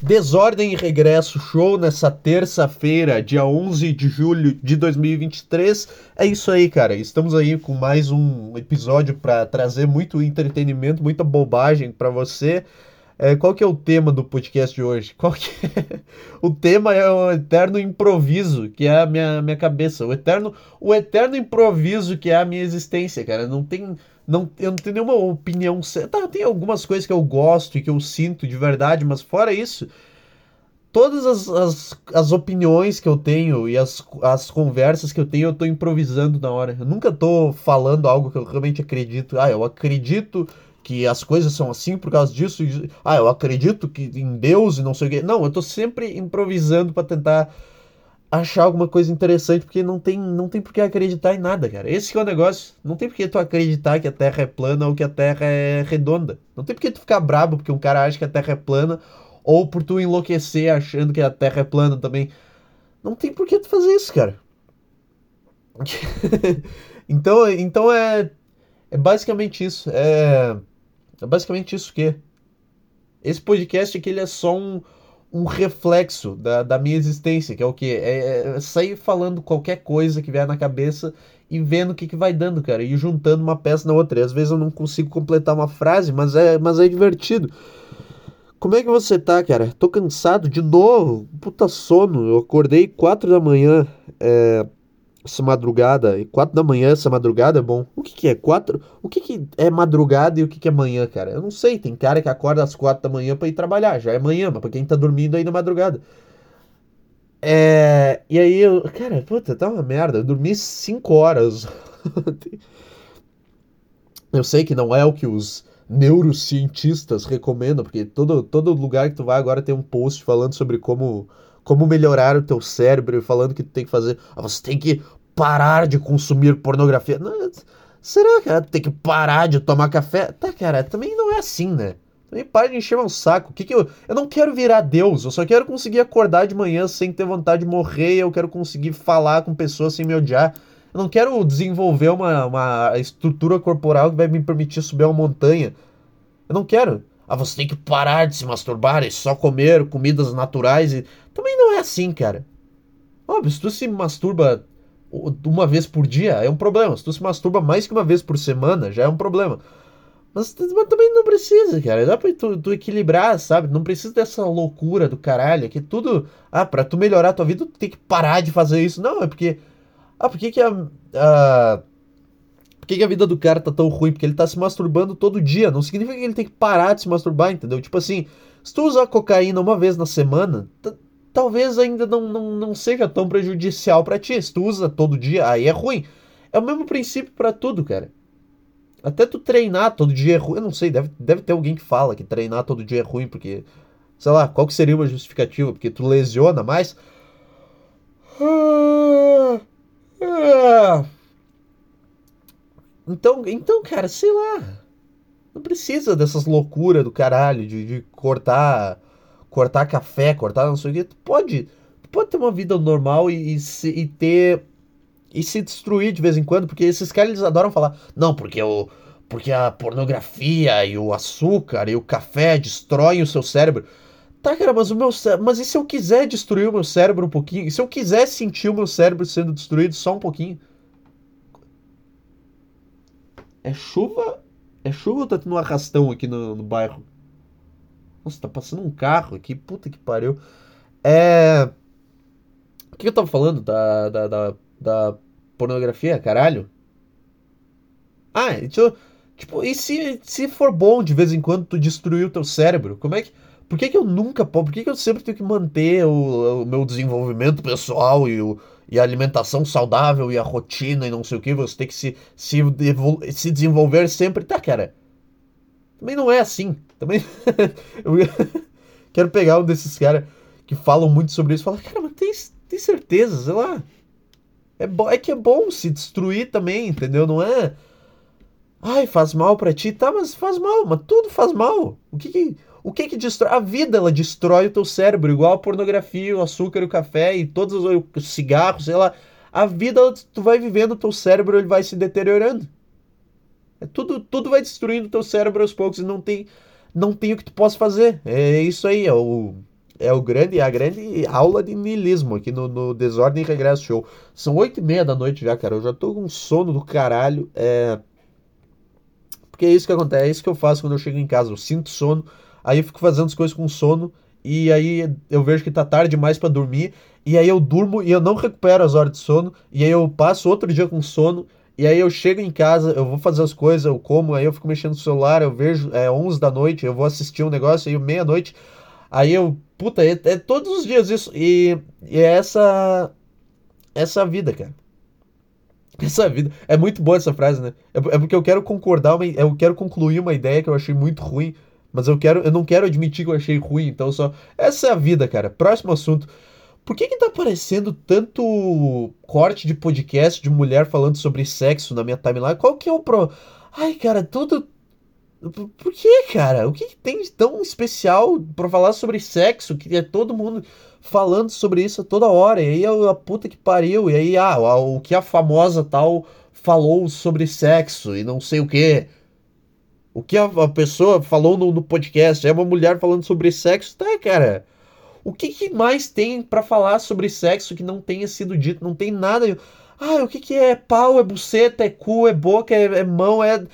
Desordem e Regresso Show nessa terça-feira, dia 11 de julho de 2023. É isso aí, cara. Estamos aí com mais um episódio para trazer muito entretenimento, muita bobagem para você. É, qual que é o tema do podcast de hoje? Qual que é? O tema é o eterno improviso, que é a minha, minha cabeça. O eterno, o eterno improviso que é a minha existência, cara. Não tem não, eu não tenho nenhuma opinião. Tá, tem algumas coisas que eu gosto e que eu sinto de verdade, mas fora isso, todas as, as, as opiniões que eu tenho e as, as conversas que eu tenho, eu tô improvisando na hora. Eu nunca tô falando algo que eu realmente acredito. Ah, eu acredito que as coisas são assim por causa disso. Ah, eu acredito que em Deus e não sei o quê. Não, eu tô sempre improvisando para tentar achar alguma coisa interessante, porque não tem, não tem por que acreditar em nada, cara. Esse é o negócio. Não tem por que tu acreditar que a Terra é plana ou que a Terra é redonda. Não tem por que tu ficar brabo porque um cara acha que a Terra é plana ou por tu enlouquecer achando que a Terra é plana também. Não tem por que tu fazer isso, cara. então, então é, é basicamente isso. É, é basicamente isso que esse podcast aqui ele é só um um reflexo da, da minha existência, que é o que? É, é, sair falando qualquer coisa que vier na cabeça e vendo o que, que vai dando, cara, e juntando uma peça na outra. E às vezes eu não consigo completar uma frase, mas é, mas é divertido. Como é que você tá, cara? Tô cansado de novo, puta sono. Eu acordei 4 da manhã. É, essa madrugada, quatro da manhã essa madrugada é bom. O que, que é? Quatro? O que, que é madrugada e o que, que é manhã, cara? Eu não sei. Tem cara que acorda às quatro da manhã para ir trabalhar. Já é manhã, mas pra quem tá dormindo aí na madrugada. É. E aí eu. Cara, puta, tá uma merda. Eu dormi cinco horas. eu sei que não é o que os neurocientistas recomendam, porque todo, todo lugar que tu vai agora tem um post falando sobre como como melhorar o teu cérebro, falando que tu tem que fazer, ah, você tem que parar de consumir pornografia. Não, será, cara? Tem que parar de tomar café? Tá, cara, também não é assim, né? Também para de encher meu saco. Que que eu... eu não quero virar Deus, eu só quero conseguir acordar de manhã sem ter vontade de morrer, eu quero conseguir falar com pessoas sem me odiar. Eu não quero desenvolver uma, uma estrutura corporal que vai me permitir subir uma montanha. Eu não quero. Ah, você tem que parar de se masturbar e só comer comidas naturais. E... Também não é assim, cara. Óbvio, se tu se masturba uma vez por dia, é um problema. Se tu se masturba mais que uma vez por semana, já é um problema. Mas, mas também não precisa, cara. Dá pra tu, tu, equilibrar, sabe? Não precisa dessa loucura do caralho. Que tudo. Ah, pra tu melhorar a tua vida, tu tem que parar de fazer isso. Não, é porque. Ah, por que, que a. a por que, que a vida do cara tá tão ruim? Porque ele tá se masturbando todo dia. Não significa que ele tem que parar de se masturbar, entendeu? Tipo assim, se tu usar cocaína uma vez na semana, talvez ainda não, não, não seja tão prejudicial para ti. Se tu usa todo dia, aí é ruim. É o mesmo princípio para tudo, cara. Até tu treinar todo dia é ruim. Eu não sei, deve, deve ter alguém que fala que treinar todo dia é ruim, porque. Sei lá, qual que seria uma justificativa? Porque tu lesiona mais. Ah, ah. Então, então, cara, sei lá. Não precisa dessas loucuras do caralho de, de cortar cortar café, cortar não sei o que. Tu pode, tu pode ter uma vida normal e, e, se, e ter. e se destruir de vez em quando, porque esses caras eles adoram falar. Não, porque o. Porque a pornografia e o açúcar e o café destroem o seu cérebro. Tá, cara, mas o meu Mas e se eu quiser destruir o meu cérebro um pouquinho? E se eu quiser sentir o meu cérebro sendo destruído só um pouquinho? É chuva? É chuva ou tá tendo um arrastão aqui no, no bairro? Nossa, tá passando um carro aqui, puta que pariu. É. O que eu tava falando? Da, da, da, da pornografia, caralho? Ah, tipo, tipo, e se, se for bom de vez em quando tu destruir o teu cérebro? Como é que. Por que, que eu nunca Por que, que eu sempre tenho que manter o, o meu desenvolvimento pessoal e o, e a alimentação saudável e a rotina e não sei o que, você tem que se, se, se desenvolver sempre. Tá, cara. Também não é assim. Também. eu quero pegar um desses caras que falam muito sobre isso e falar, cara, mas tem, tem certeza, sei lá. É, é que é bom se destruir também, entendeu? Não é. Ai, faz mal para ti, tá, mas faz mal, mas tudo faz mal. O que que, o que que destrói? A vida, ela destrói o teu cérebro, igual a pornografia, o açúcar, o café e todos os cigarros, sei lá. A vida, tu vai vivendo, o teu cérebro ele vai se deteriorando. É tudo, tudo vai destruindo o teu cérebro aos poucos e não tem, não tem o que tu possa fazer. É isso aí, é o, é o grande, a grande aula de niilismo aqui no, no Desordem e Regresso Show. São oito e meia da noite já, cara. Eu já tô com sono do caralho. É... Porque é isso que acontece, é isso que eu faço quando eu chego em casa. Eu sinto sono, aí eu fico fazendo as coisas com sono, e aí eu vejo que tá tarde demais para dormir, e aí eu durmo e eu não recupero as horas de sono, e aí eu passo outro dia com sono, e aí eu chego em casa, eu vou fazer as coisas, eu como, aí eu fico mexendo no celular, eu vejo, é 11 da noite, eu vou assistir um negócio, aí meia-noite, aí eu, puta, é, é, todos os dias isso, e, e é essa, essa vida, cara. Essa vida. É muito boa essa frase, né? É, é porque eu quero concordar, uma, eu quero concluir uma ideia que eu achei muito ruim, mas eu quero, eu não quero admitir que eu achei ruim, então só. Essa é a vida, cara. Próximo assunto. Por que que tá aparecendo tanto corte de podcast de mulher falando sobre sexo na minha timeline? Qual que é o pro... Ai, cara, tudo... Por que, cara? O que, que tem de tão especial para falar sobre sexo? Que é todo mundo falando sobre isso toda hora. E aí a, a puta que pariu. E aí, ah, o que a famosa tal falou sobre sexo e não sei o que. O que a, a pessoa falou no, no, podcast é uma mulher falando sobre sexo. Tá, cara. O que, que mais tem para falar sobre sexo que não tenha sido dito? Não tem nada. Ah, o que, que é pau, é buceta, é cu, é boca, é, é mão, é.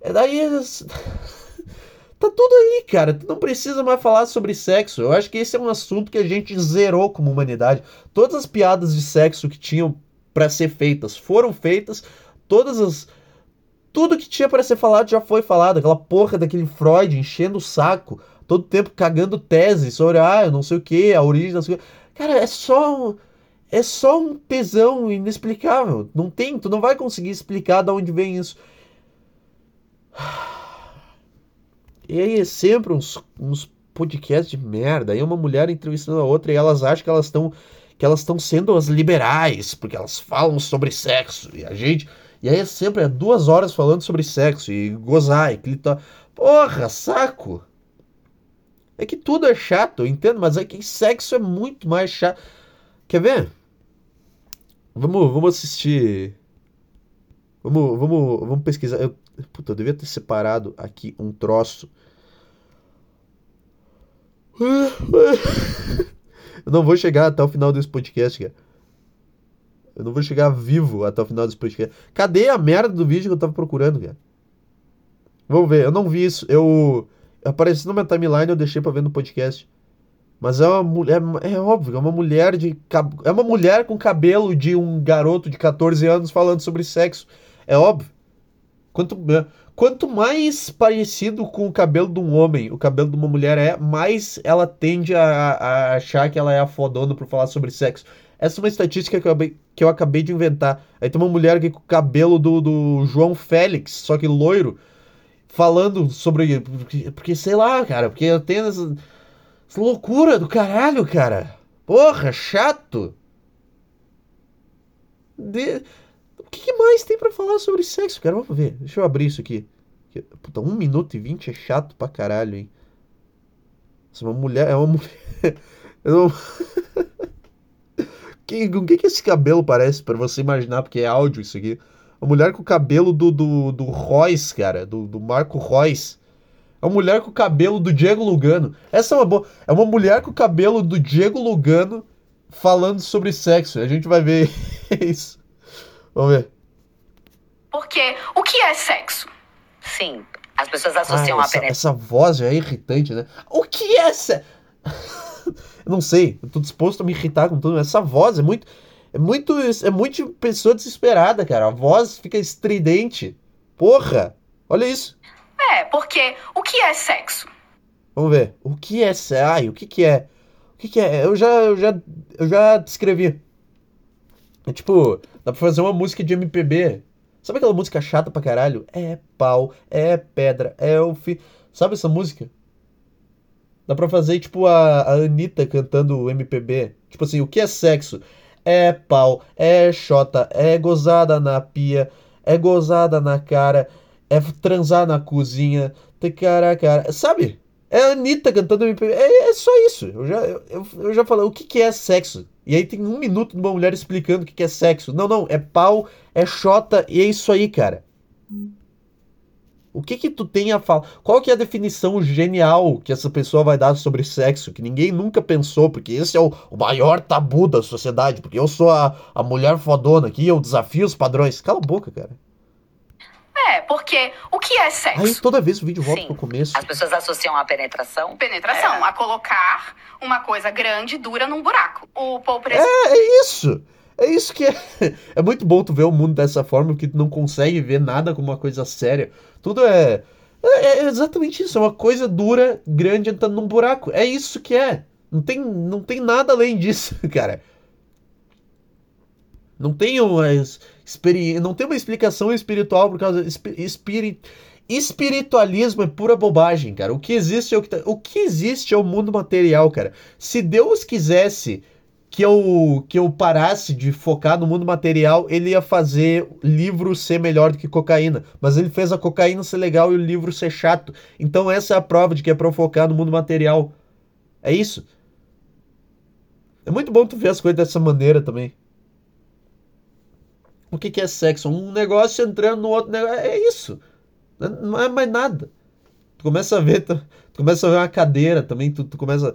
é daí. É... tá tudo aí, cara. Tu não precisa mais falar sobre sexo. Eu acho que esse é um assunto que a gente zerou como humanidade. Todas as piadas de sexo que tinham para ser feitas foram feitas. Todas as. Tudo que tinha para ser falado já foi falado. Aquela porra daquele Freud enchendo o saco todo tempo cagando tese sobre, ah, eu não sei o que, a origem das coisas. Cara, é só um, é só um tesão inexplicável. Não tem, tu não vai conseguir explicar de onde vem isso. E aí é sempre uns, uns podcasts de merda. Aí uma mulher entrevistando a outra e elas acham que elas estão que elas estão sendo as liberais, porque elas falam sobre sexo. E a gente. E aí é sempre é duas horas falando sobre sexo e gozar e clitar. Porra, saco! É que tudo é chato, eu entendo, mas é que sexo é muito mais chato. Quer ver? Vamos, vamos assistir. Vamos, vamos, vamos pesquisar. Eu, puta, eu devia ter separado aqui um troço. Eu não vou chegar até o final desse podcast, cara. Eu não vou chegar vivo até o final desse podcast. Cadê a merda do vídeo que eu tava procurando, cara? Vamos ver, eu não vi isso. Eu apareceu na minha timeline, eu deixei pra ver no podcast. Mas é uma mulher, é óbvio, é uma mulher de é uma mulher com cabelo de um garoto de 14 anos falando sobre sexo. É óbvio. Quanto, é, quanto mais parecido com o cabelo de um homem o cabelo de uma mulher é, mais ela tende a, a achar que ela é a fodona por falar sobre sexo. Essa é uma estatística que eu, acabei, que eu acabei de inventar. Aí tem uma mulher aqui com o cabelo do, do João Félix, só que loiro, falando sobre. Porque, porque, sei lá, cara, porque tenho essa, essa loucura do caralho, cara. Porra, chato. De... O que, mais tem para falar sobre sexo, cara? Vamos ver. Deixa eu abrir isso aqui. Puta, 1 minuto e 20 é chato pra caralho, hein? É uma mulher. É uma mulher. É uma... o que, que esse cabelo parece para você imaginar? Porque é áudio isso aqui. Uma mulher com o cabelo do, do, do Royce, cara, do, do Marco Royce. É uma mulher com o cabelo do Diego Lugano. Essa é uma boa. É uma mulher com o cabelo do Diego Lugano falando sobre sexo. A gente vai ver isso. Vamos ver. Porque o que é sexo? Sim, as pessoas associam ah, essa, a Essa voz já é irritante, né? O que é sexo? eu não sei. Eu tô disposto a me irritar com tudo. Essa voz é muito. É muito, é muito pessoa desesperada, cara. A voz fica estridente. Porra! Olha isso. É, porque o que é sexo? Vamos ver. O que é sexo? Ai, o que que é? O que que é? Eu já, eu já, eu já descrevi. É tipo, dá pra fazer uma música de MPB. Sabe aquela música chata pra caralho? É pau, é pedra, é o fi... Sabe essa música? Dá pra fazer, tipo, a, a Anitta cantando MPB. Tipo assim, o que é sexo? É pau, é xota, é gozada na pia, é gozada na cara, é transar na cozinha, tem cara cara. Sabe? É a Anitta cantando MPB. É, é só isso. Eu já, eu, eu já falei, o que, que é sexo? E aí tem um minuto de uma mulher explicando o que, que é sexo. Não, não, é pau, é xota e é isso aí, cara. O que que tu tem a falar? Qual que é a definição genial que essa pessoa vai dar sobre sexo, que ninguém nunca pensou, porque esse é o, o maior tabu da sociedade, porque eu sou a, a mulher fodona aqui, eu desafio os padrões. Cala a boca, cara. É, porque o que é sexo? Aí toda vez o vídeo volta Sim. pro começo. As pessoas associam a penetração. Penetração, É. a colocar uma coisa grande, dura num buraco. O Paul Pres... É, é isso. É isso que é. É muito bom tu ver o mundo dessa forma, porque tu não consegue ver nada como uma coisa séria. Tudo é. É, é exatamente isso. É uma coisa dura, grande, entrando num buraco. É isso que é. Não tem, não tem nada além disso, cara. Não tem uma, experi... não tem uma explicação espiritual por causa. Espi... Espiri... Espiritualismo é pura bobagem, cara. O que existe é o que, tá... o que existe é o mundo material, cara. Se Deus quisesse que eu, que eu parasse de focar no mundo material, ele ia fazer livro ser melhor do que cocaína. Mas ele fez a cocaína ser legal e o livro ser chato. Então essa é a prova de que é pra eu focar no mundo material. É isso. É muito bom tu ver as coisas dessa maneira também. O que, que é sexo? Um negócio entrando no outro negócio. É isso. Não é mais nada. Tu começa a ver, tu, tu começa a ver uma cadeira também, tu, tu começa. Cara,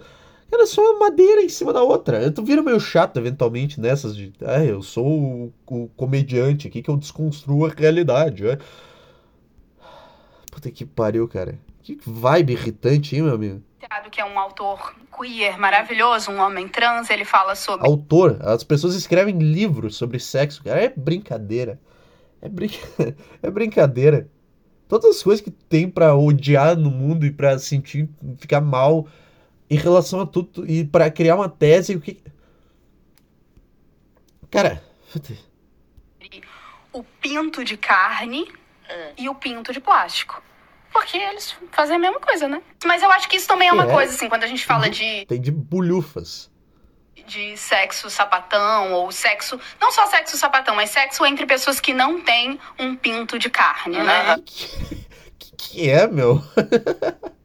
é só uma madeira em cima da outra. Tu vira meio chato eventualmente nessas de. Ah, eu sou o, o comediante aqui que eu desconstruo a realidade. É. Puta que pariu, cara. Que vibe irritante, hein, meu amigo? que é um autor queer maravilhoso, um homem trans, ele fala sobre Autor, as pessoas escrevem livros sobre sexo, cara. É brincadeira. É, brin... é brincadeira. Todas as coisas que tem pra odiar no mundo e pra sentir, ficar mal em relação a tudo e pra criar uma tese, o que. Cara. o pinto de carne e o pinto de plástico. Porque eles fazem a mesma coisa, né? Mas eu acho que isso também é uma É. coisa, assim, quando a gente fala de, Tem de bulhufas. de sexo sapatão ou sexo. Não só sexo sapatão, mas sexo entre pessoas que não têm um pinto de carne, né? Que, que que é, meu?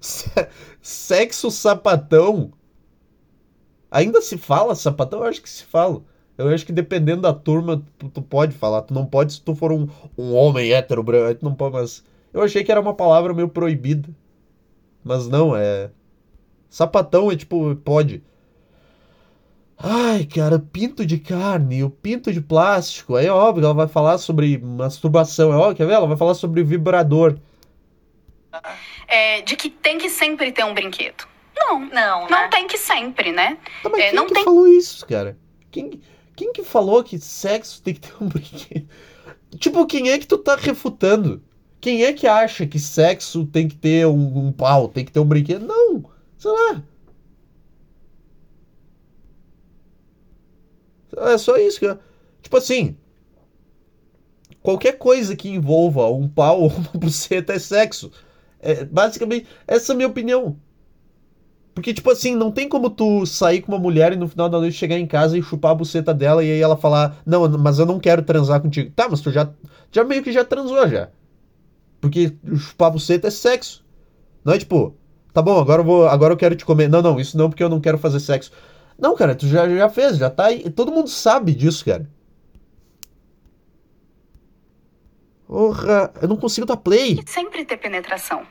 Se- Sexo sapatão? Ainda se fala sapatão? Eu acho que se fala. Eu acho que dependendo da turma, tu, tu pode falar. Tu não pode se tu for um, um homem hétero branco. Tu não pode, mas. Eu achei que era uma palavra meio proibida. Mas não, é. Sapatão é tipo, pode. Ai, cara, pinto de carne, o pinto de plástico. Aí é óbvio, ela vai falar sobre masturbação. É óbvio, quer ver? Ela vai falar sobre vibrador. É, de que tem que sempre ter um brinquedo. Não, Não, não né? tem que sempre, né? Mas É, quem não que tem- falou isso, cara? Quem, quem que falou que sexo tem que ter um brinquedo? Tipo, quem é que tu tá refutando? Quem é que acha que sexo tem que ter um, um pau, tem que ter um brinquedo? Não, sei lá. É só isso, cara. Tipo assim, qualquer coisa que envolva um pau ou uma buceta é sexo. É, basicamente, essa é a minha opinião. Porque, tipo assim, não tem como tu sair com uma mulher e no final da noite chegar em casa e chupar a buceta dela e aí ela falar, não, mas eu não quero transar contigo. Tá, mas tu já, já meio que já transou já. Porque chupar a buceta é sexo. Não é tipo, tá bom, agora eu vou, agora eu quero te comer. Não, não, isso não porque eu não quero fazer sexo. Não, cara, tu já, já fez, já tá aí. Todo mundo sabe disso, cara. Porra, eu não consigo dar play. Sempre ter penetração.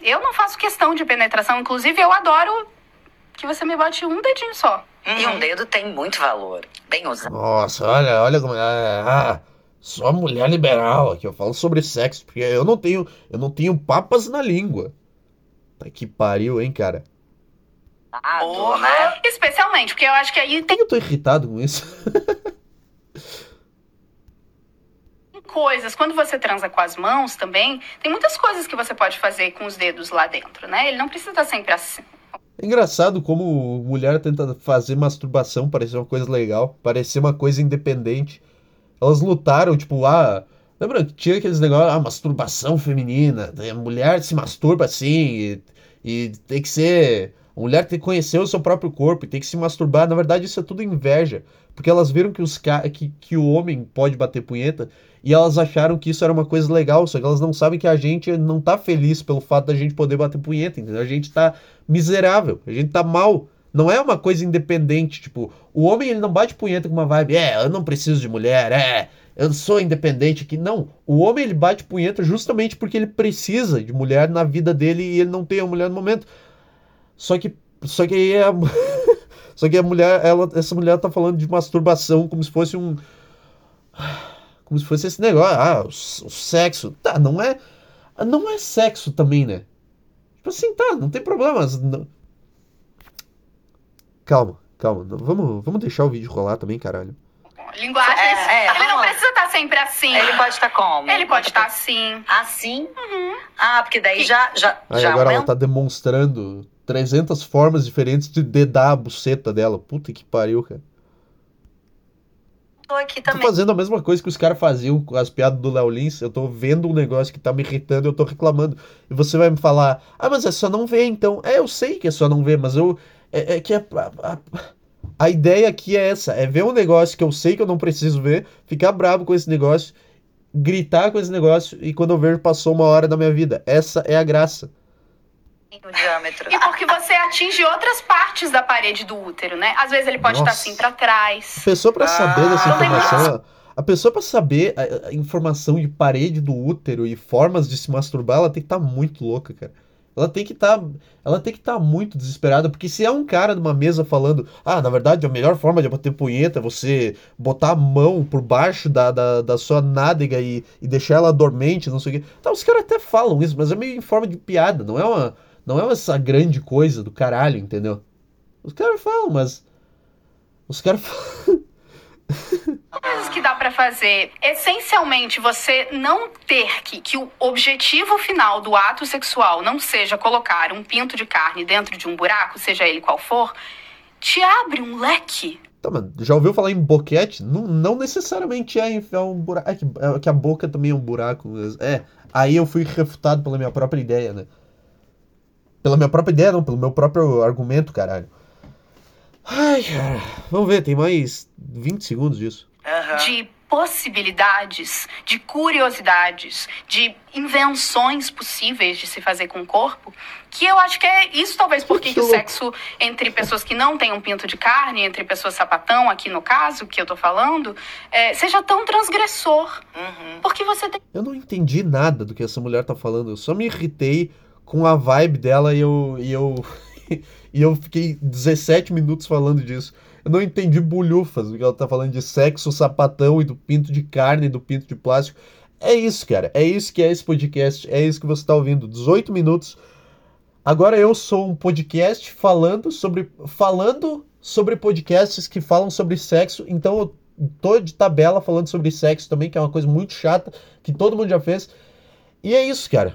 Eu não faço questão de penetração, inclusive eu adoro que você me bote um dedinho só. E um dedo tem muito valor. Bem usado. Nossa, olha, olha como. Ah, só mulher liberal aqui. Eu falo sobre sexo, porque eu não tenho. Eu não tenho papas na língua. Tá que pariu, hein, cara? Porra, né? Especialmente, porque eu acho que aí Por tem que eu tô irritado com isso? coisas. Quando você transa com as mãos também, tem muitas coisas que você pode fazer com os dedos lá dentro, né? Ele não precisa estar sempre assim. É engraçado como mulher tenta fazer masturbação parecer uma coisa legal, parecer uma coisa independente. Elas lutaram, tipo, ah. Lembra que tinha aqueles negócios, ah, masturbação feminina. A mulher se masturba assim, e, e tem que ser. A mulher tem que conhecer o seu próprio corpo e tem que se masturbar. Na verdade, isso é tudo inveja. Porque elas viram que, os que, que o homem pode bater punheta e elas acharam que isso era uma coisa legal. Só que elas não sabem que a gente não tá feliz pelo fato da gente poder bater punheta, entendeu? A gente tá miserável, a gente tá mal. Não é uma coisa independente, tipo, o homem ele não bate punheta com uma vibe, é, eu não preciso de mulher, é, eu sou independente aqui. Não, o homem ele bate punheta justamente porque ele precisa de mulher na vida dele e ele não tem a mulher no momento. Só que, só que aí a, só que a mulher, ela, essa mulher tá falando de masturbação como se fosse um, como se fosse esse negócio, ah, o, o sexo, tá? Não é, não é sexo também, né? Tipo assim, tá, não tem problema. Não... Calma, calma, vamos, vamos deixar o vídeo rolar também, caralho. Linguagem. É, é, ele não precisa estar sempre assim. Ele pode estar como? Ele pode estar assim. Assim? Uhum. Ah, porque daí já. já, Aí já agora aumenta. ela tá demonstrando 300 formas diferentes de dedar a buceta dela. Puta que pariu, cara. Tô aqui Tô também. fazendo a mesma coisa que os caras faziam com as piadas do Léo Lins. Eu tô vendo um negócio que tá me irritando, eu tô reclamando. E você vai me falar, ah, mas é só não ver então. É, eu sei que é só não ver, mas eu. É, é que a, a, a- a ideia aqui é essa: é ver um negócio que eu sei que eu não preciso ver, ficar bravo com esse negócio, gritar com esse negócio, e quando eu vejo, passou uma hora da minha vida. Essa é a graça. O diâmetro. E porque você atinge outras partes da parede do útero, né? Às vezes ele pode estar Nossa. assim pra trás. A pessoa pra saber dessa tem informação, a pessoa pra saber a, a informação de parede do útero e formas de se masturbar, ela tem que estar muito louca, cara. Ela tem que estar, ela tem que estar muito desesperada, porque se é um cara numa mesa falando, ah, na verdade a melhor forma de bater punheta é você botar a mão por baixo da, da, da sua nádega e, e deixar ela dormente, não sei o quê. Tá, os caras até falam isso, mas é meio em forma de piada, não é uma, não é essa grande coisa do caralho, entendeu? Os caras falam, mas os caras falam coisas que dá pra fazer. Essencialmente, você não ter que que o objetivo final do ato sexual não seja colocar um pinto de carne dentro de um buraco, seja ele qual for, te abre um leque. Tá, mas já ouviu falar em boquete? Não, não necessariamente é enfiar um buraco. É que, é que a boca também é um buraco. É, aí eu fui refutado pela minha própria ideia, né? Pela minha própria ideia, não, pelo meu próprio argumento, caralho. Ai, cara. Vamos ver, tem mais 20 segundos disso. Aham. de possibilidades, de curiosidades, de invenções possíveis de se fazer com o corpo, que eu acho que é isso talvez porque Que o sexo entre pessoas que não têm um pinto de carne, entre pessoas sapatão, aqui no caso que eu tô falando, é, seja tão transgressor. Uhum. Porque você tem Eu não entendi nada do que essa mulher tá falando. Eu só me irritei com a vibe dela e eu. E eu, e eu fiquei 17 minutos falando disso. Eu não entendi bulhufas do que ela tá falando de sexo, sapatão e do pinto de carne e do pinto de plástico. É isso, cara. É isso que é esse podcast. É isso que você tá ouvindo. 18 minutos. Agora eu sou um podcast falando sobre. Falando sobre podcasts que falam sobre sexo. Então eu tô de tabela falando sobre sexo também, que é uma coisa muito chata, que todo mundo já fez. E é isso, cara.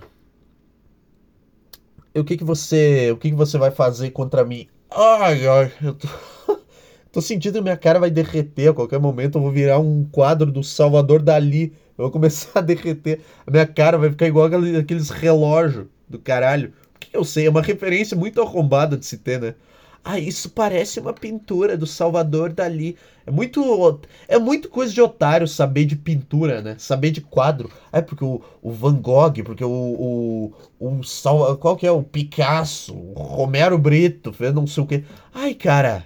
O que que você, o que que você vai fazer contra mim? Ai, ai, eu tô, tô sentindo que minha cara vai derreter a qualquer momento. Eu vou virar um quadro do Salvador Dali. Eu vou começar a derreter. A minha cara vai ficar igual aquele- aqueles relógios do caralho. O que eu sei? É uma referência muito arrombada de se ter, né? Ah, isso parece uma pintura do Salvador Dali. É muito, é muito coisa de otário saber de pintura, né? Saber de quadro. É porque o, o Van Gogh, porque o, o, o Sal, qual que é? O Picasso, o Romero Brito, fez não sei o quê. Ai, cara.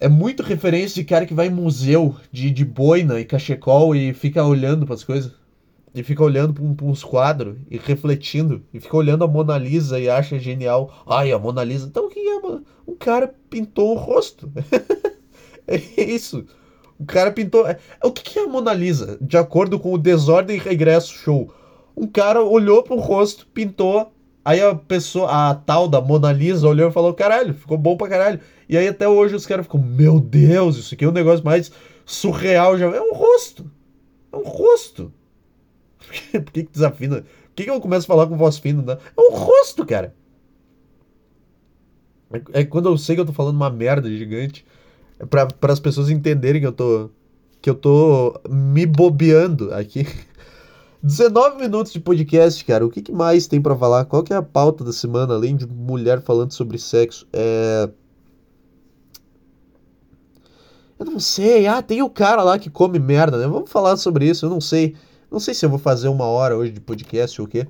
É muito referência de cara que vai em museu de, de boina e cachecol e fica olhando para as coisas. E fica olhando para uns quadros e refletindo. E fica olhando a Mona Lisa e acha genial. Ai, a Mona Lisa. Então o que é? mano? Um cara pintou o rosto. é isso. O cara pintou. é- O que que é a Mona Lisa? De acordo com o Desordem e Regresso Show. Um cara olhou pro rosto, pintou. Aí a pessoa, a tal da Mona Lisa olhou e falou: caralho, ficou bom pra caralho. E aí até hoje os caras ficam: meu Deus, isso aqui é um negócio mais surreal já. É um rosto. É um rosto. Por que, que desafina? Por que, que eu começo a falar com voz fina? Né? É um rosto, cara. É, é quando eu sei que eu tô falando uma merda gigante. É para as pessoas entenderem que eu tô. Que eu tô me bobeando aqui. 19 minutos de podcast, cara. O que, que mais tem pra falar? Qual que é a pauta da semana, além de mulher falando sobre sexo? É. Eu não sei. Ah, tem o cara lá que come merda, né? Vamos falar sobre isso. Eu não sei. Não sei se eu vou fazer uma hora hoje de podcast ou o quê.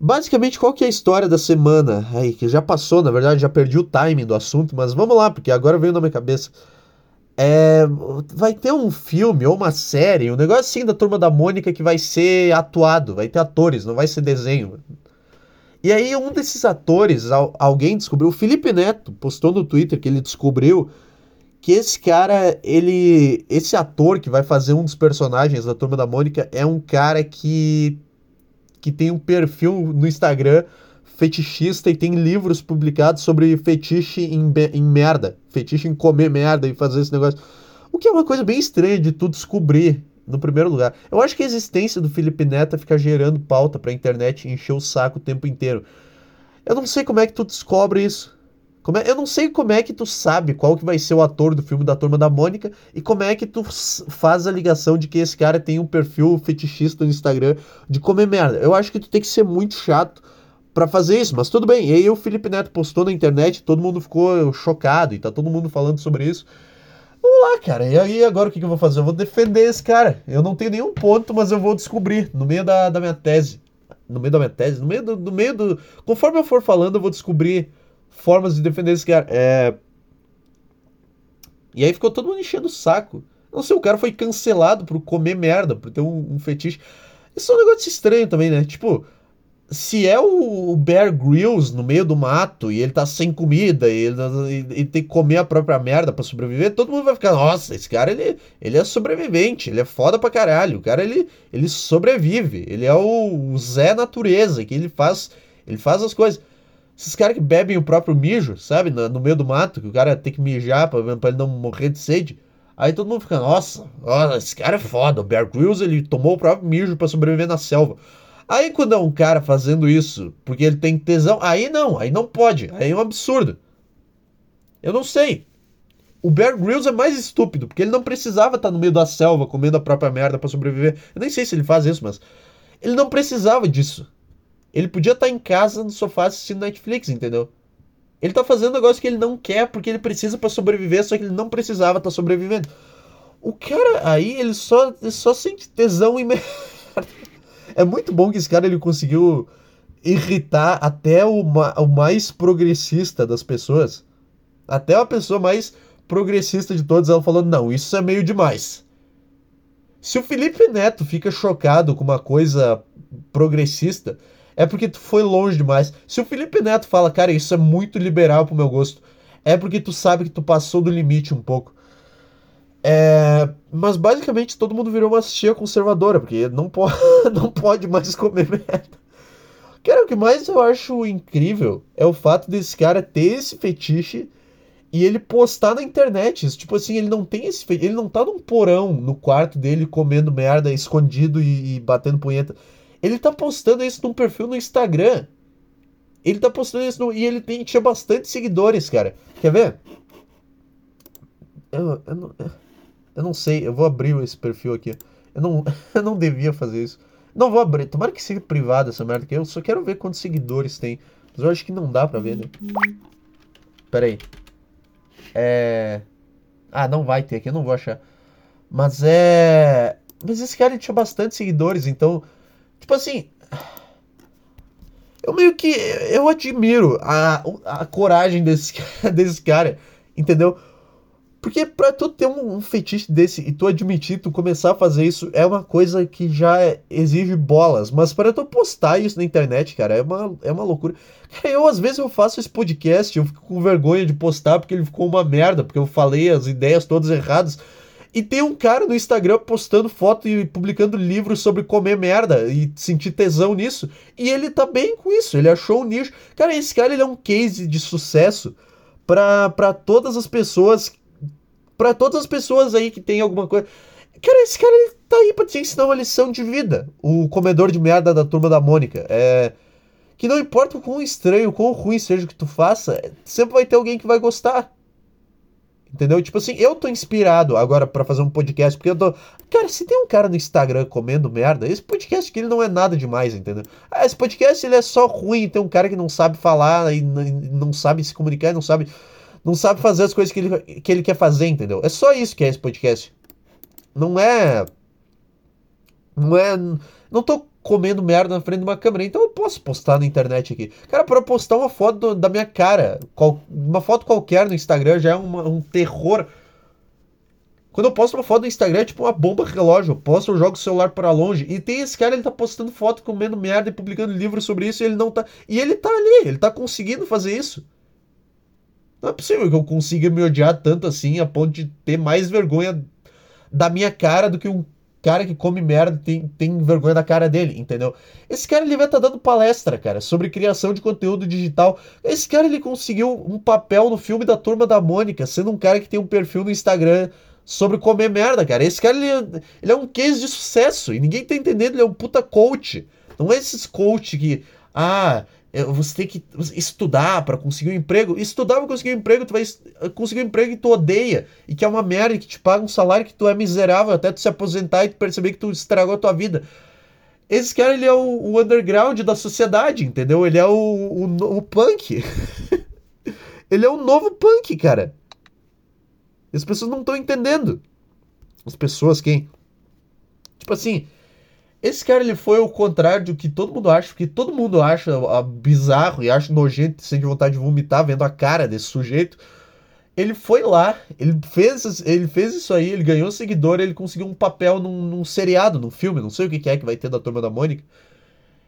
Basicamente, qual que é a história da semana? Aí, que já passou, na verdade, já perdi o timing do assunto, mas vamos lá, porque agora veio na minha cabeça. É, vai ter um filme ou uma série, um negócio assim da Turma da Mônica que vai ser atuado, vai ter atores, não vai ser desenho. E aí um desses atores, alguém descobriu, o Felipe Neto postou no Twitter que ele descobriu que esse cara, ele, esse ator que vai fazer um dos personagens da Turma da Mônica é um cara que que tem um perfil no Instagram fetichista e tem livros publicados sobre fetiche em, em merda, fetiche em comer merda e fazer esse negócio. O que é uma coisa bem estranha de tu descobrir no primeiro lugar. Eu acho que a existência do Felipe Neto fica gerando pauta pra internet encher o saco o tempo inteiro. Eu não sei como é que tu descobre isso. É, eu não sei como é que tu sabe qual que vai ser o ator do filme da Turma da Mônica e como é que tu faz a ligação de que esse cara tem um perfil fetichista no Instagram de comer merda. Eu acho que tu tem que ser muito chato para fazer isso, mas tudo bem. E aí o Felipe Neto postou na internet, todo mundo ficou chocado e tá todo mundo falando sobre isso. Vamos lá, cara. E aí agora o que, que eu vou fazer? Eu vou defender esse cara. Eu não tenho nenhum ponto, mas eu vou descobrir no meio da, da minha tese. No meio da minha tese, no meio do, no meio do. Conforme eu for falando, eu vou descobrir formas de defender esse cara. É... E aí ficou todo mundo enchendo o saco. Não sei, o cara foi cancelado por comer merda, por ter um, um fetiche. Isso é um negócio estranho também, né? Tipo, se é o Bear Grylls no meio do mato e ele tá sem comida e ele, ele tem que comer a própria merda para sobreviver, todo mundo vai ficar, nossa, esse cara ele, ele é sobrevivente, ele é foda pra caralho. O cara ele, ele sobrevive, ele é o Zé Natureza, que ele faz, ele faz as coisas. Esses caras que bebem o próprio mijo, sabe, no, no meio do mato, que o cara tem que mijar pra, pra ele não morrer de sede. Aí todo mundo fica, nossa, nossa, esse cara é foda. O Bear Grylls ele tomou o próprio mijo para sobreviver na selva. Aí quando é um cara fazendo isso porque ele tem tesão, aí não, aí não pode, aí é um absurdo. Eu não sei. O Bear Grylls é mais estúpido, porque ele não precisava estar no meio da selva comendo a própria merda para sobreviver. Eu nem sei se ele faz isso, mas ele não precisava disso. Ele podia estar em casa no sofá assistindo Netflix, entendeu? Ele tá fazendo um negócio que ele não quer porque ele precisa para sobreviver, só que ele não precisava estar tá sobrevivendo. O cara aí, ele só, ele só sente tesão e merda. É muito bom que esse cara ele conseguiu irritar até o, o mais progressista das pessoas. Até a pessoa mais progressista de todas, ela falando: não, isso é meio demais. Se o Felipe Neto fica chocado com uma coisa progressista, é porque tu foi longe demais. Se o Felipe Neto fala, cara, isso é muito liberal pro meu gosto, é porque tu sabe que tu passou do limite um pouco. É, mas basicamente todo mundo virou uma tia conservadora, porque não, po não pode mais comer merda. Cara, o que mais eu acho incrível é o fato desse cara ter esse fetiche e ele postar na internet. Tipo assim, ele não tem esse Ele não tá num porão no quarto dele comendo merda, escondido e, e batendo punheta. Ele tá postando isso num perfil no Instagram. Ele tá postando isso no... E ele tem, tinha bastante seguidores, cara. Quer ver? Eu, eu não. Eu não sei, eu vou abrir esse perfil aqui. Eu não, eu não devia fazer isso. Não vou abrir. Tomara que seja privado essa merda aqui. Eu só quero ver quantos seguidores tem. Mas eu acho que não dá pra ver, né? Pera aí. É. Ah, não vai ter aqui, eu não vou achar. Mas é. Mas esse cara tinha bastante seguidores, então. Tipo assim. Eu meio que. Eu admiro a, a coragem desse, desse cara, entendeu? Porque pra tu ter um, um, fetiche desse e tu admitir, tu começar a fazer isso, é uma coisa que já exige bolas. Mas para tu postar isso na internet, cara, é uma, é uma loucura. Eu, às vezes, eu faço esse podcast, eu fico com vergonha de postar porque ele ficou uma merda, porque eu falei as ideias todas erradas. E tem um cara no Instagram postando foto e publicando livros sobre comer merda e sentir tesão nisso. E ele tá bem com isso, ele achou um nicho. Cara, esse cara ele é um case de sucesso para todas as pessoas para todas as pessoas aí que tem alguma coisa. Cara, esse cara ele tá aí pra te ensinar uma lição de vida. O comedor de merda da turma da Mônica. É. Que não importa o quão estranho, o quão ruim seja o que tu faça, sempre vai ter alguém que vai gostar. Entendeu? Tipo assim, eu tô inspirado agora para fazer um podcast, porque eu tô. Cara, se tem um cara no Instagram comendo merda, esse podcast aqui ele não é nada demais, entendeu? Ah, esse podcast ele é só ruim, tem um cara que não sabe falar e não sabe se comunicar, não sabe não sabe fazer as coisas que ele, que ele quer fazer, entendeu? É só isso que é esse podcast. Não é. Não é. Não tô comendo merda na frente de uma câmera, então eu posso postar na internet aqui. Cara, para postar uma foto do, da minha cara, qual, uma foto qualquer no Instagram já é uma, um terror. Quando eu posto uma foto no Instagram, é tipo uma bomba relógio. Eu posto, eu jogo o celular para longe. E tem esse cara, ele tá postando foto comendo merda e publicando livros sobre isso e ele não tá. E ele tá ali, ele tá conseguindo fazer isso. Não é possível que eu consiga me odiar tanto assim a ponto de ter mais vergonha da minha cara do que um cara que come merda tem, tem vergonha da cara dele, entendeu? Esse cara ele vai estar tá dando palestra, cara, sobre criação de conteúdo digital. Esse cara ele conseguiu um papel no filme da Turma da Mônica, sendo um cara que tem um perfil no Instagram sobre comer merda, cara. Esse cara ele, ele é um case de sucesso e ninguém tá entendendo, ele é um puta coach. Não é esses coach que, ah, você tem que estudar para conseguir um emprego. Estudar para conseguir um emprego, tu vai conseguir um emprego que tu odeia e que é uma merda, que te paga um salário que tu é miserável até tu se aposentar e tu perceber que tu estragou a tua vida. Esse cara, ele é o, o underground da sociedade, entendeu? Ele é o, o, o punk. ele é o novo punk, cara. As pessoas não estão entendendo. As pessoas, quem? Tipo assim, esse cara ele foi o contrário do que todo mundo acha, porque todo mundo acha bizarro e acha nojento, sente vontade de vomitar vendo a cara desse sujeito. Ele foi lá, ele fez, ele fez isso aí, ele ganhou seguidor, ele conseguiu um papel num, num seriado, num filme, não sei o que é que vai ter da Turma da Mônica.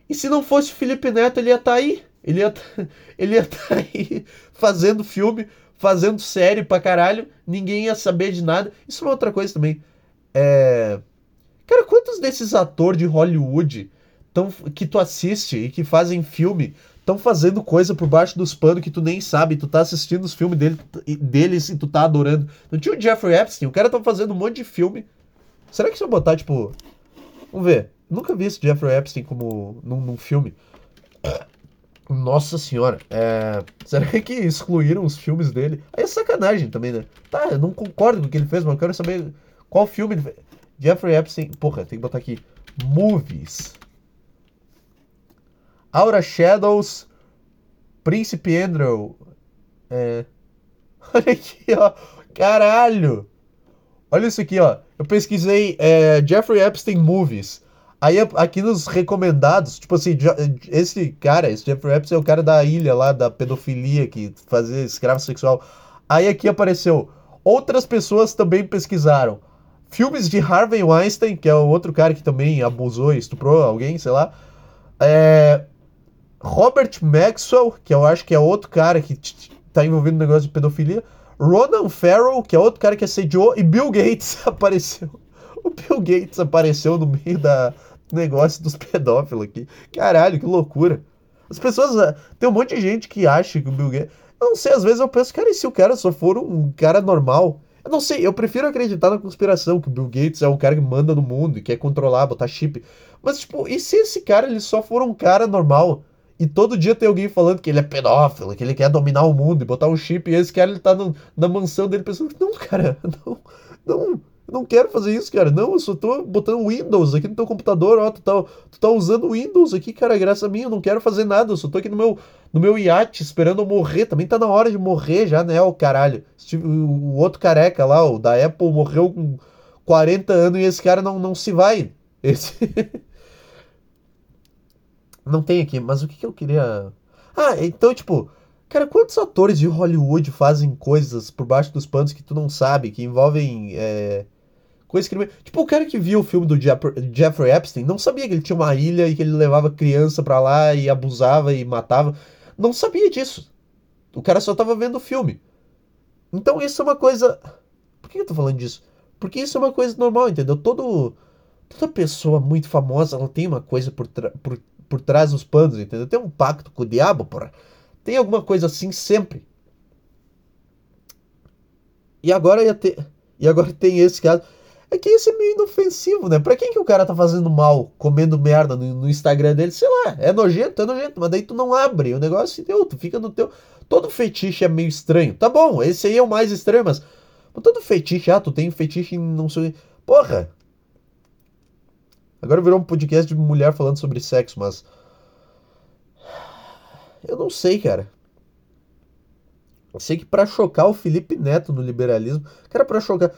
E se não fosse o Felipe Neto, ele ia estar tá aí. Ele ia tá, ele ia estar tá aí fazendo filme, fazendo série pra caralho, ninguém ia saber de nada. Isso é uma outra coisa também. É Cara, quantos desses atores de Hollywood tão, que tu assiste e que fazem filme estão fazendo coisa por baixo dos panos que tu nem sabe, tu tá assistindo os filmes dele, deles e tu tá adorando. Não tinha o Jeffrey Epstein, o cara tá fazendo um monte de filme. Será que se eu botar, tipo. Vamos ver. Nunca vi esse Jeffrey Epstein como num, num filme. Nossa senhora, é... será que excluíram os filmes dele? Aí é sacanagem também, né? Tá, eu não concordo com o que ele fez, mas eu quero saber qual filme ele fez. Jeffrey Epstein. Porra, tem que botar aqui. Movies. Aura Shadows. Príncipe Andrew. É. Olha aqui, ó. Caralho! Olha isso aqui, ó. Eu pesquisei é, Jeffrey Epstein Movies. Aí aqui nos recomendados, tipo assim, esse cara, esse Jeffrey Epstein é o cara da ilha lá, da pedofilia, que fazia escravo sexual. Aí aqui apareceu. Outras pessoas também pesquisaram. Filmes de Harvey Weinstein, que é o outro cara que também abusou estuprou alguém, sei lá. É... Robert Maxwell, que eu acho que é outro cara que tá envolvido no negócio de pedofilia. Ronan Farrow, que é outro cara que assediou. E Bill Gates apareceu. O Bill Gates apareceu no meio da negócio dos pedófilos aqui. Caralho, que loucura. As pessoas. Ah, tem um monte de gente que acha que o Bill Gates. Eu não sei, às vezes eu penso, cara, e se o cara só for um cara normal? Eu não sei, eu prefiro acreditar na conspiração, que o Bill Gates é um cara que manda no mundo e quer controlar, botar chip. Mas, tipo, e se esse cara ele só for um cara normal? E todo dia tem alguém falando que ele é pedófilo, que ele quer dominar o mundo e botar um chip, e esse cara ele tá no, na mansão dele pensando, não, cara, não, não, eu não quero fazer isso, cara. Não, eu só tô botando Windows aqui no teu computador, ó, tu tá, tu tá usando Windows aqui, cara, graças a mim, eu não quero fazer nada, eu só tô aqui no meu, no meu iate esperando eu morrer. Também tá na hora de morrer já, né, o caralho. O outro careca lá, o da Apple, morreu com 40 anos e esse cara não, não se vai. Esse... não tem aqui, mas o que, que eu queria... Ah, então, tipo... Cara, quantos atores de Hollywood fazem coisas por baixo dos panos que tu não sabe, que envolvem é, coisa que Tipo, o cara que viu o filme do Jeffrey Epstein não sabia que ele tinha uma ilha e que ele levava criança pra lá e abusava e matava. Não sabia disso. O cara só tava vendo o filme. Então isso é uma coisa. Por que eu tô falando disso? Porque isso é uma coisa normal, entendeu? Todo, toda pessoa muito famosa ela tem uma coisa por, por, por trás dos panos, entendeu? Tem um pacto com o diabo, porra. Tem alguma coisa assim sempre. E agora ia ter. E agora tem esse caso. É que isso é meio inofensivo, né? Pra quem que o cara tá fazendo mal, comendo merda no, no, Instagram dele? Sei lá, é nojento, é nojento, mas daí tu não abre o negócio e deu, tu fica no teu. Todo fetiche é meio estranho. Tá bom, esse aí é o mais estranho, mas. mas todo fetiche, ah, tu tem fetiche em não sei. Porra! Agora virou um podcast de mulher falando sobre sexo, mas. Eu não sei, cara. Eu sei que para chocar o Felipe Neto no liberalismo, cara, para chocar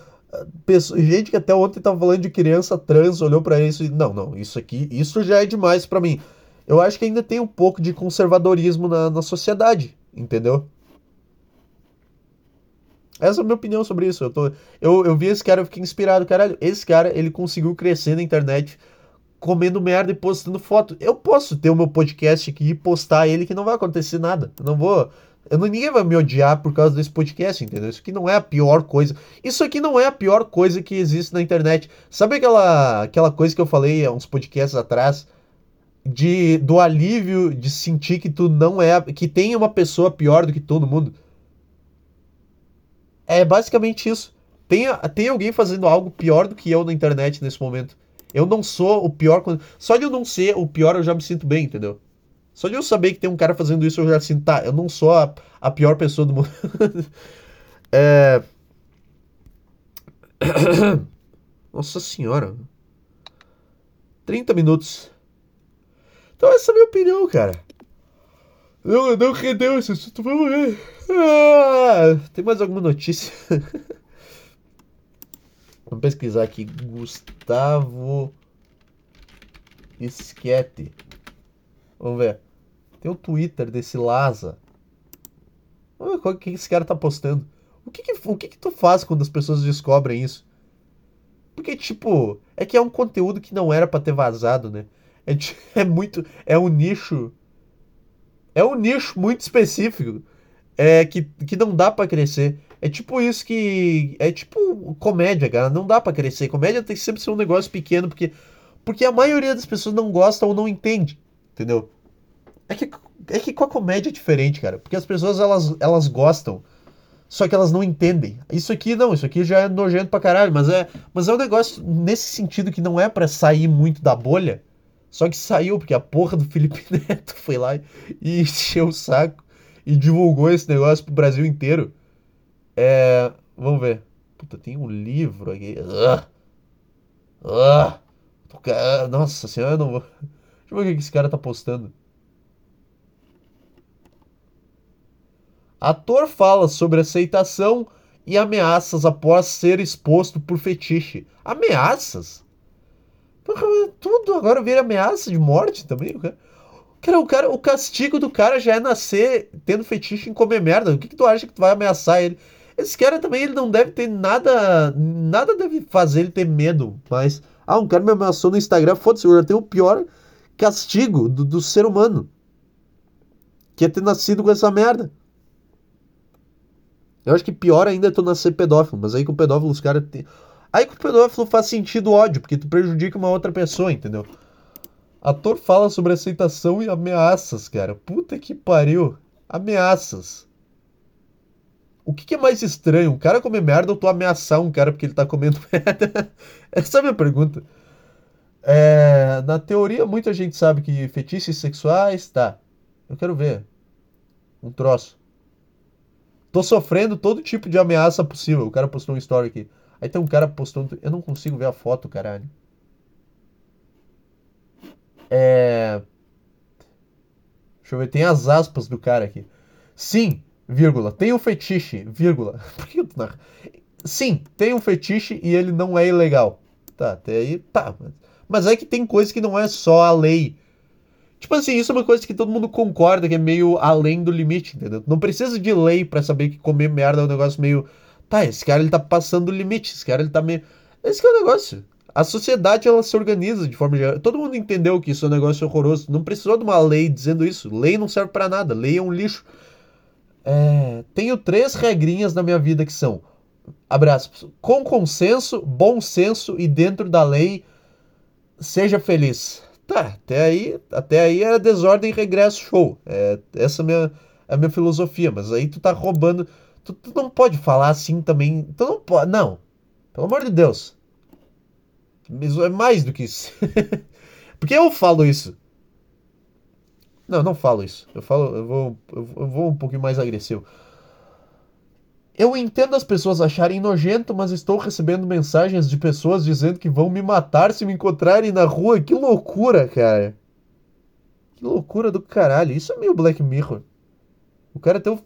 gente que até ontem tava falando de criança trans, olhou para isso e não, não, isso aqui, isso já é demais para mim. Eu acho que ainda tem um pouco de conservadorismo na, na sociedade, entendeu? Essa é a minha opinião sobre isso. Eu, tô, eu, eu vi esse cara, eu fiquei inspirado. Caralho, esse cara, ele conseguiu crescer na internet comendo merda e postando foto. Eu posso ter o meu podcast aqui e postar ele que não vai acontecer nada. Eu não vou. Eu não, ninguém vai me odiar por causa desse podcast, entendeu? Isso aqui não é a pior coisa. Isso aqui não é a pior coisa que existe na internet. Sabe aquela, aquela coisa que eu falei há uns podcasts atrás? De, do alívio de sentir que tu não é. que tem uma pessoa pior do que todo mundo. É basicamente isso. Tem, tem alguém fazendo algo pior do que eu na internet nesse momento. Eu não sou o pior. Só de eu não ser o pior eu já me sinto bem, entendeu? Só de eu saber que tem um cara fazendo isso eu já sinto, tá, eu não sou a, a pior pessoa do mundo. é. Nossa senhora. 30 minutos. Então essa é a minha opinião, cara. Não, não rendeu esse assunto, vamos ver. Ah, tem mais alguma notícia? Vamos pesquisar aqui. Gustavo Esquete. Vamos ver. Tem o Twitter desse Laza. Vamos ver o que esse cara tá postando. O que que, o que que tu faz quando as pessoas descobrem isso? Porque, tipo, é que é um conteúdo que não era para ter vazado, né? É, é muito. É um nicho. É um nicho muito específico. É que, que não dá para crescer. É tipo isso que. É tipo comédia, cara. Não dá para crescer. Comédia tem que sempre ser um negócio pequeno, porque. Porque a maioria das pessoas não gosta ou não entende. Entendeu? É que, é que com a comédia é diferente, cara. Porque as pessoas elas, elas gostam. Só que elas não entendem. Isso aqui não, isso aqui já é nojento pra caralho. Mas é, mas é um negócio nesse sentido que não é para sair muito da bolha. Só que saiu, porque a porra do Felipe Neto foi lá e encheu o saco e divulgou esse negócio pro Brasil inteiro. É. Vamos ver. Puta, tem um livro aqui. Uh, uh, nossa senhora, eu não vou. Deixa eu ver o que esse cara tá postando. Ator fala sobre aceitação e ameaças após ser exposto por fetiche. Ameaças? Tudo agora vira ameaça de morte também, cara. O, cara, o castigo do cara já é nascer tendo fetiche em comer merda. O que, que tu acha que tu vai ameaçar ele? Esse cara também ele não deve ter nada. Nada deve fazer ele ter medo. Mas. Ah, um cara me ameaçou no Instagram. Foda-se, eu já tenho o pior castigo do, do ser humano. Que é ter nascido com essa merda. Eu acho que pior ainda é tu nascer pedófilo. Mas aí com o pedófilo os caras. Tem... Aí com o pedófilo faz sentido ódio, porque tu prejudica uma outra pessoa, entendeu? Ator fala sobre aceitação e ameaças, cara. Puta que pariu. Ameaças. O que, que, é mais estranho? Um cara comer merda ou tu ameaçar um cara porque ele tá comendo merda? Essa é a minha pergunta. É, na teoria, muita gente sabe que fetiches sexuais. Tá. Eu quero ver. Um troço. Tô sofrendo todo tipo de ameaça possível. O cara postou um story aqui. Aí tem um cara postando. Eu não consigo ver a foto, caralho. É. Deixa eu ver, tem as aspas do cara aqui. Sim, vírgula, tem um fetiche, vírgula. Por que Sim, tem um fetiche e ele não é ilegal. Tá, até aí, tá. Mas é que tem coisa que não é só a lei. Tipo assim, isso é uma coisa que todo mundo concorda que é meio além do limite, entendeu? Não precisa de lei para saber que comer merda é um negócio meio. Tá, esse cara ele tá passando o limite, esse cara ele tá meio. Esse é o negócio. A sociedade ela se organiza de forma geral. Todo mundo entendeu que isso é um negócio horroroso. Não precisou de uma lei dizendo isso. Lei não serve para nada. Lei é um lixo. É... Tenho três regrinhas na minha vida que são: abraço, com consenso, bom senso e dentro da lei, seja feliz. Tá, até aí, até aí era desordem regresso show. É, essa é a minha, a minha filosofia. Mas aí tu tá roubando. Tu, tu não pode falar assim também. Tu não pode. Não. Pelo amor de Deus. É mais do que isso. Por que eu falo isso? Não, não falo isso. Eu falo, eu vou, eu vou um pouquinho mais agressivo. Eu entendo as pessoas acharem nojento, mas estou recebendo mensagens de pessoas dizendo que vão me matar se me encontrarem na rua. Que loucura, cara. Que loucura do caralho. Isso é meio Black Mirror. O cara tem um.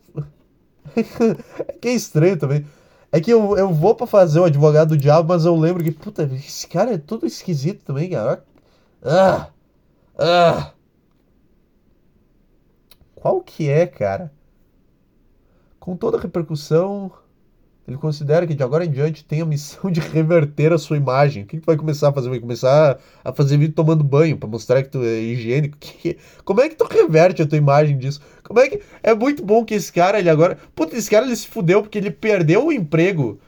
que é estranho também. É que eu, eu vou para fazer o advogado do diabo, mas eu lembro que, puta, esse cara é todo esquisito também, cara. Ah! Ah! Qual que é, cara? Com toda a repercussão. Ele considera que de agora em diante tem a missão de reverter a sua imagem. O que, que vai começar a fazer? Vai começar a fazer vídeo tomando banho para mostrar que tu é higiênico. Que... Como é que tu reverte a tua imagem disso? Como é que. É muito bom que esse cara, ele agora. Puta, esse cara ele se fudeu porque ele perdeu o emprego.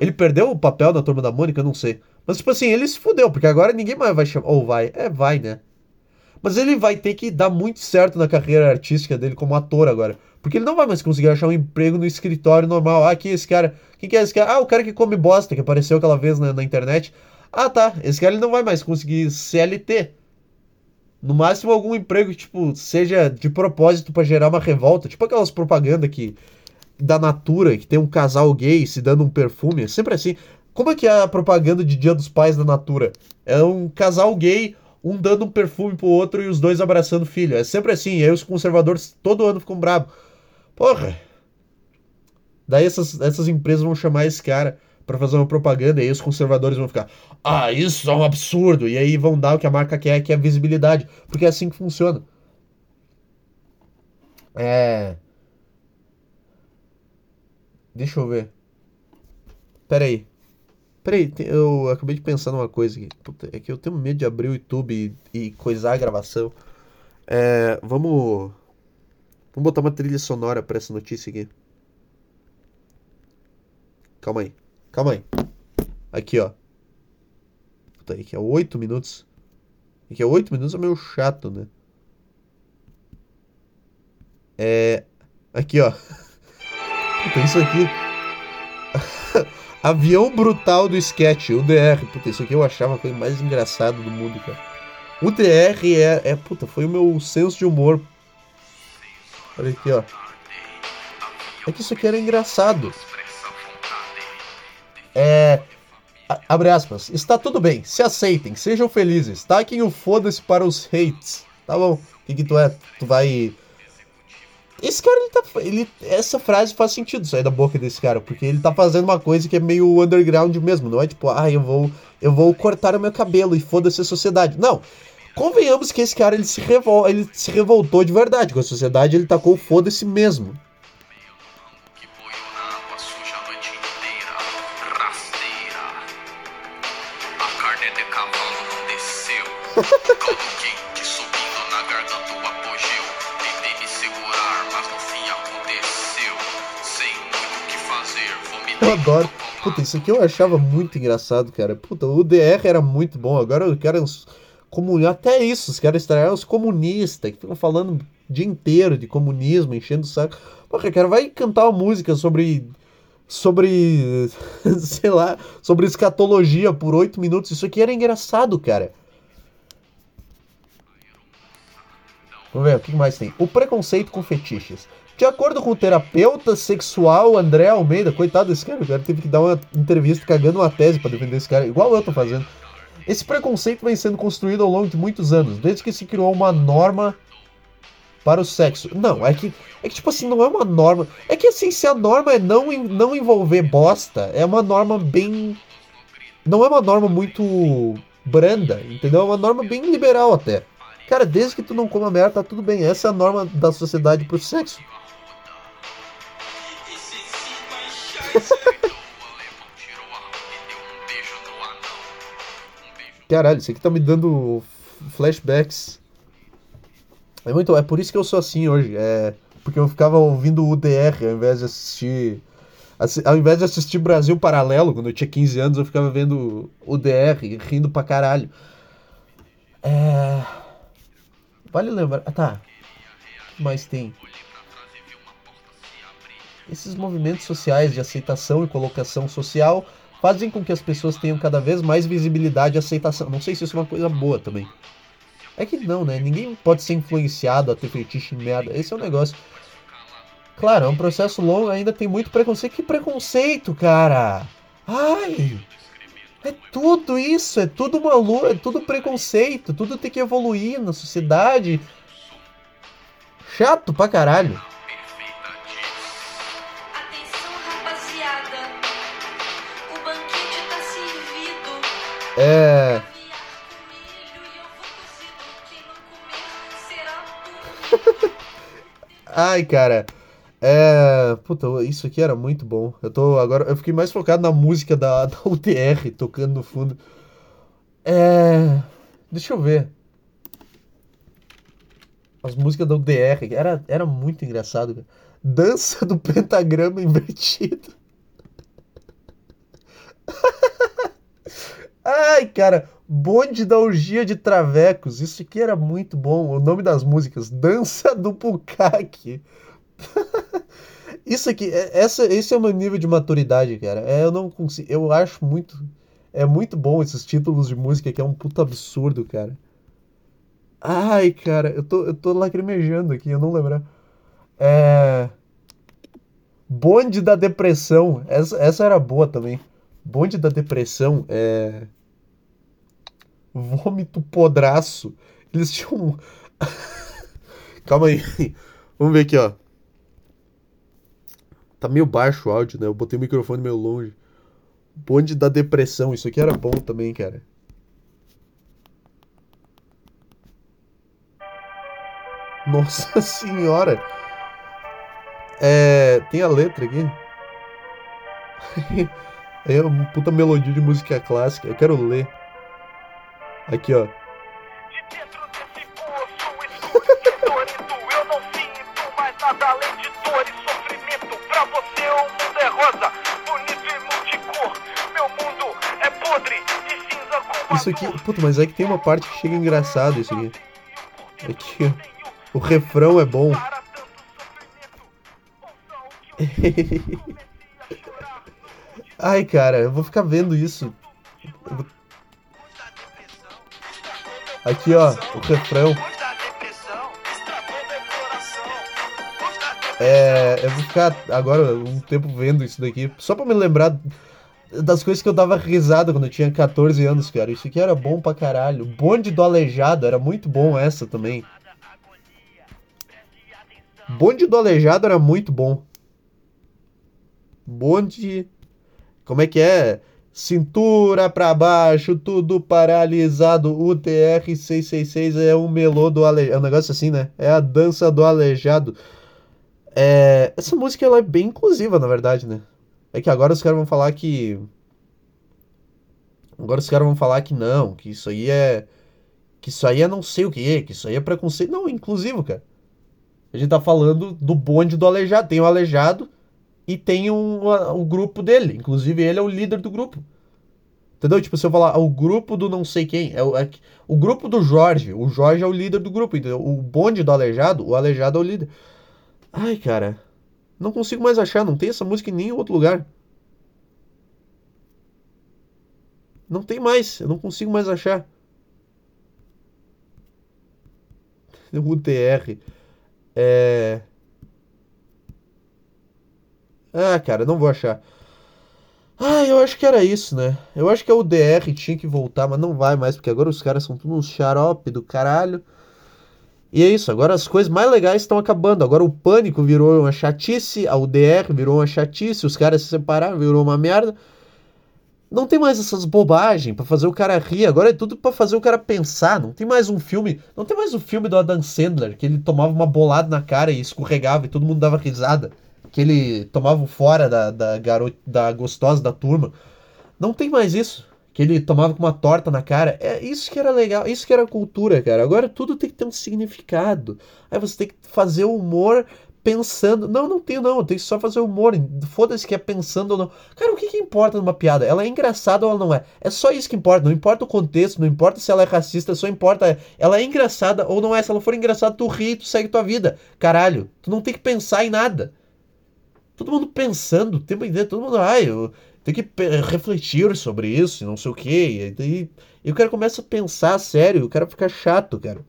Ele perdeu o papel da turma da Mônica, eu não sei. Mas, tipo assim, ele se fudeu, porque agora ninguém mais vai chamar. Ou vai. É, vai, né? Mas ele vai ter que dar muito certo na carreira artística dele como ator agora. Porque ele não vai mais conseguir achar um emprego no escritório normal. Ah, aqui esse cara. Quem que é esse cara? Ah, o cara que come bosta, que apareceu aquela vez na, na internet. Ah, tá. Esse cara ele não vai mais conseguir CLT. No máximo algum emprego que, tipo, seja de propósito para gerar uma revolta. Tipo aquelas propagandas que. Da Natura, que tem um casal gay se dando um perfume. É sempre assim. Como é que é a propaganda de Dia dos Pais da Natura? É um casal gay um dando um perfume pro outro e os dois abraçando o filho. É sempre assim. E aí os conservadores todo ano ficam bravos. Porra! Daí essas, essas empresas vão chamar esse cara para fazer uma propaganda e aí os conservadores vão ficar, ah, isso é um absurdo. E aí vão dar o que a marca quer, que é visibilidade. Porque é assim que funciona. É. Deixa eu ver. Pera aí. Peraí, eu acabei de pensar numa coisa aqui. Puta, é que eu tenho medo de abrir o YouTube e, e coisar a gravação. É, vamos. Vamos botar uma trilha sonora pra essa notícia aqui. Calma aí. Calma aí. Aqui, ó. Puta, aqui é 8 minutos. Aqui é 8 minutos é meio chato, né? É. Aqui, ó. Puta, isso aqui. Avião Brutal do Sketch, UDR. Puta, isso aqui eu achava a coisa mais engraçada do mundo, cara. O DR é, é. Puta, foi o meu senso de humor. Olha aqui, ó. É que isso aqui era engraçado. É. Abre aspas. Está tudo bem. Se aceitem. Sejam felizes. Taquem o foda-se para os hates. Tá bom. O que, que tu é? Tu vai esse cara, ele tá. Ele, essa frase faz sentido sair da boca desse cara, porque ele tá fazendo uma coisa que é meio underground mesmo. Não é tipo, ah, eu vou, eu vou cortar o meu cabelo e foda-se a sociedade. Não. Convenhamos que esse cara ele se, revol, ele se revoltou de verdade com a sociedade, ele tacou foda-se mesmo. Eu adoro. Puta, isso aqui eu achava muito engraçado, cara. Puta, o DR era muito bom. Agora o cara. Comun... Até isso, os caras estragaram os comunistas, que ficam falando o dia inteiro de comunismo, enchendo o saco. Porra, cara, vai cantar uma música sobre. Sobre. sei lá. Sobre escatologia por oito minutos. Isso aqui era engraçado, cara. Vamos ver, o que mais tem? O preconceito com fetiches. De acordo com o terapeuta sexual André Almeida, coitado desse cara, o cara teve que dar uma entrevista cagando uma tese para defender esse cara, igual eu tô fazendo. Esse preconceito vem sendo construído ao longo de muitos anos, desde que se criou uma norma para o sexo. Não, é que, é que tipo assim, não é uma norma. É que assim, se a norma é não, não envolver bosta, é uma norma bem. Não é uma norma muito branda, entendeu? É uma norma bem liberal até. Cara, desde que tu não coma merda, tá tudo bem. Essa é a norma da sociedade pro sexo. Caralho, isso aqui tá me dando flashbacks. É muito, é por isso que eu sou assim hoje. É porque eu ficava ouvindo o DR ao invés de assistir ao invés de assistir Brasil Paralelo, quando eu tinha 15 anos, eu ficava vendo o DR, rindo pra caralho. É... Vale lembrar. Ah, tá. Mas tem. Esses movimentos sociais de aceitação e colocação social fazem com que as pessoas tenham cada vez mais visibilidade e aceitação. Não sei se isso é uma coisa boa também. É que não, né? Ninguém pode ser influenciado a ter fetiche em merda. Esse é o um negócio. Claro, é um processo longo, ainda tem muito preconceito. Que preconceito, cara! Ai! É tudo isso, é tudo maluco, é tudo preconceito, tudo tem que evoluir na sociedade. Chato pra caralho. É. Ai, cara. É. Puta, isso aqui era muito bom. Eu tô agora. Eu fiquei mais focado na música da, da UTR tocando no fundo. É. Deixa eu ver. As músicas da UDR. Era, era muito engraçado, cara. Dança do pentagrama invertido. Ai, cara. Bonde da orgia de travecos. Isso aqui era muito bom. O nome das músicas. Dança do Pukaki. Isso aqui, é- essa, esse é o meu nível de maturidade, cara. É, eu não consigo. Eu acho muito. É muito bom esses títulos de música que é um puto absurdo, cara. Ai, cara, eu tô, eu tô lacrimejando aqui, eu não lembrar. É. Bonde da Depressão. Essa, essa era boa também. Bonde da Depressão é. Vômito Podraço. Eles tinham. Calma aí. Vamos ver aqui, ó. Tá meio baixo o áudio, né? Eu botei o microfone meio longe. Bonde da Depressão. Isso aqui era bom também, cara. Nossa senhora. É. Tem a letra aqui. É uma puta melodia de música clássica. Eu quero ler. Aqui, ó. De dentro desse poço escuro dolorido Eu não sinto mais nada além de dor sofrimento Pra você o mundo rosa, bonito multicor Meu mundo podre cinza com Isso aqui. Puta, mas é que tem uma parte que chega engraçado isso aqui. Aqui, ó. O refrão é bom. Ai, cara, eu vou ficar vendo isso. Eu vou- Aqui, ó, o refrão. É, eu vou ficar agora um tempo vendo isso daqui, só pra me lembrar das coisas que eu dava risada quando eu tinha 14 anos, cara. Isso aqui era bom pra caralho. Bonde do Aleijado, era muito bom essa também. Bonde do Aleijado era muito bom. Bonde. Como é que é? Cintura pra baixo, tudo paralisado. UTR 666 é um melô do aleijado. É um negócio assim, né? É a dança do aleijado. É... Essa música ela é bem inclusiva, na verdade, né? É que agora os caras vão falar que. Agora os caras vão falar que não, que isso aí é. Que isso aí é não sei o que, que isso aí é preconceito. Não, inclusivo, cara. A gente tá falando do bonde do aleijado. Tem o aleijado e tem um, o grupo dele. Inclusive, ele é o líder do grupo. Entendeu? Tipo, se eu falar o grupo do não sei quem, é o, é o grupo do Jorge. O Jorge é o líder do grupo, entendeu? O bonde do Aleijado, o Aleijado é o líder. Ai, cara. Não consigo mais achar, não tem essa música em nenhum outro lugar. Não tem mais, eu não consigo mais achar. O UTR. É. Ah, cara, não vou achar. Ah, eu acho que era isso, né? Eu acho que a UDR tinha que voltar, mas não vai mais, porque agora os caras são tudo uns xarope do caralho. E é isso, agora as coisas mais legais estão acabando. Agora o pânico virou uma chatice, a UDR virou uma chatice, os caras se separaram, virou uma merda. Não tem mais essas bobagens pra fazer o cara rir, agora é tudo pra fazer o cara pensar. Não tem mais um filme, não tem mais o filme do Adam Sandler que ele tomava uma bolada na cara e escorregava e todo mundo dava risada que ele tomava fora da, da garota, da gostosa da turma. Não tem mais isso. Que ele tomava com uma torta na cara. É isso que era legal, isso que era cultura, cara. Agora tudo tem que ter um significado. Aí você tem que fazer o humor pensando. Não, não tem não. Tem que só fazer humor. Foda-se que é pensando ou não. Cara, o que, que importa numa piada? Ela é engraçada ou ela não é? É só isso que importa. Não importa o contexto, não importa se ela é racista, só importa ela é engraçada ou não é. Se ela for engraçada, tu ri tu segue tua vida. Caralho, tu não tem que pensar em nada todo mundo pensando o tempo inteiro, todo mundo, ai, eu tenho que refletir sobre isso, não sei o quê. E daí e o cara começa a pensar sério, o cara fica chato, cara.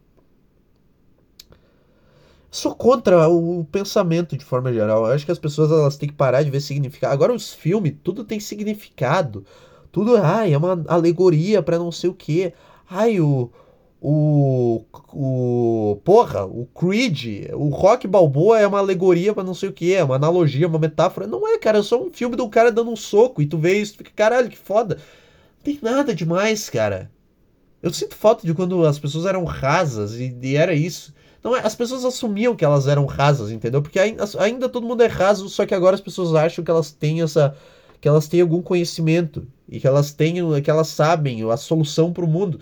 Sou contra o pensamento de forma geral. Eu acho que as pessoas elas têm que parar de ver significado. Agora os filmes, tudo tem significado. Tudo, ai, é uma alegoria pra não sei o quê. Ai, o o, o porra, o Creed, o Rock Balboa é uma alegoria pra não sei o que, é uma analogia, uma metáfora. Não é, cara, é só um filme um cara dando um soco e tu vê isso, tu fica, caralho, que foda. Não tem nada demais, cara. Eu sinto falta de quando as pessoas eram rasas e, e era isso. Não é, as pessoas assumiam que elas eram rasas, entendeu? Porque ainda, ainda todo mundo é raso, só que agora as pessoas acham que elas têm essa que elas têm algum conhecimento e que elas tenham, que elas sabem a solução para o mundo,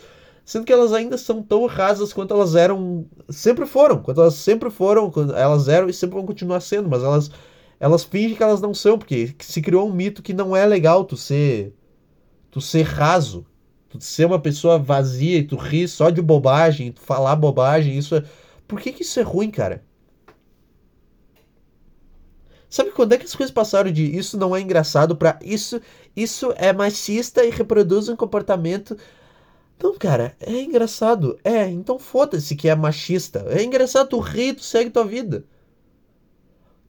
sendo que elas ainda são tão rasas quanto elas eram, sempre foram, quanto elas sempre foram, elas eram e sempre vão continuar sendo, mas elas elas fingem que elas não são, porque se criou um mito que não é legal tu ser tu ser raso, tu ser uma pessoa vazia e tu rir só de bobagem, tu falar bobagem, isso é por que, que isso é ruim, cara? Sabe quando é que as coisas passaram de isso não é engraçado para isso isso é machista e reproduz um comportamento não, cara, é engraçado. É, então foda-se que é machista. É engraçado, tu ri, tu segue tua vida.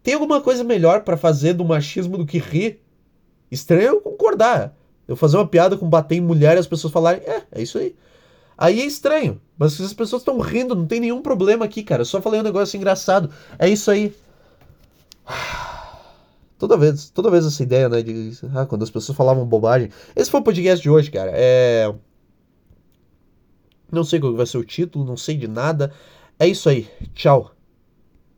Tem alguma coisa melhor para fazer do machismo do que rir? Estranho eu concordar. Eu fazer uma piada com bater em mulher e as pessoas falarem, é, é isso aí. Aí é estranho. Mas se as pessoas estão rindo, não tem nenhum problema aqui, cara. Eu só falei um negócio engraçado. É isso aí. Toda vez, toda vez essa ideia, né, de ah, quando as pessoas falavam bobagem. Esse foi o podcast de hoje, cara. É não sei qual vai ser o título, não sei de nada. É isso aí. Tchau.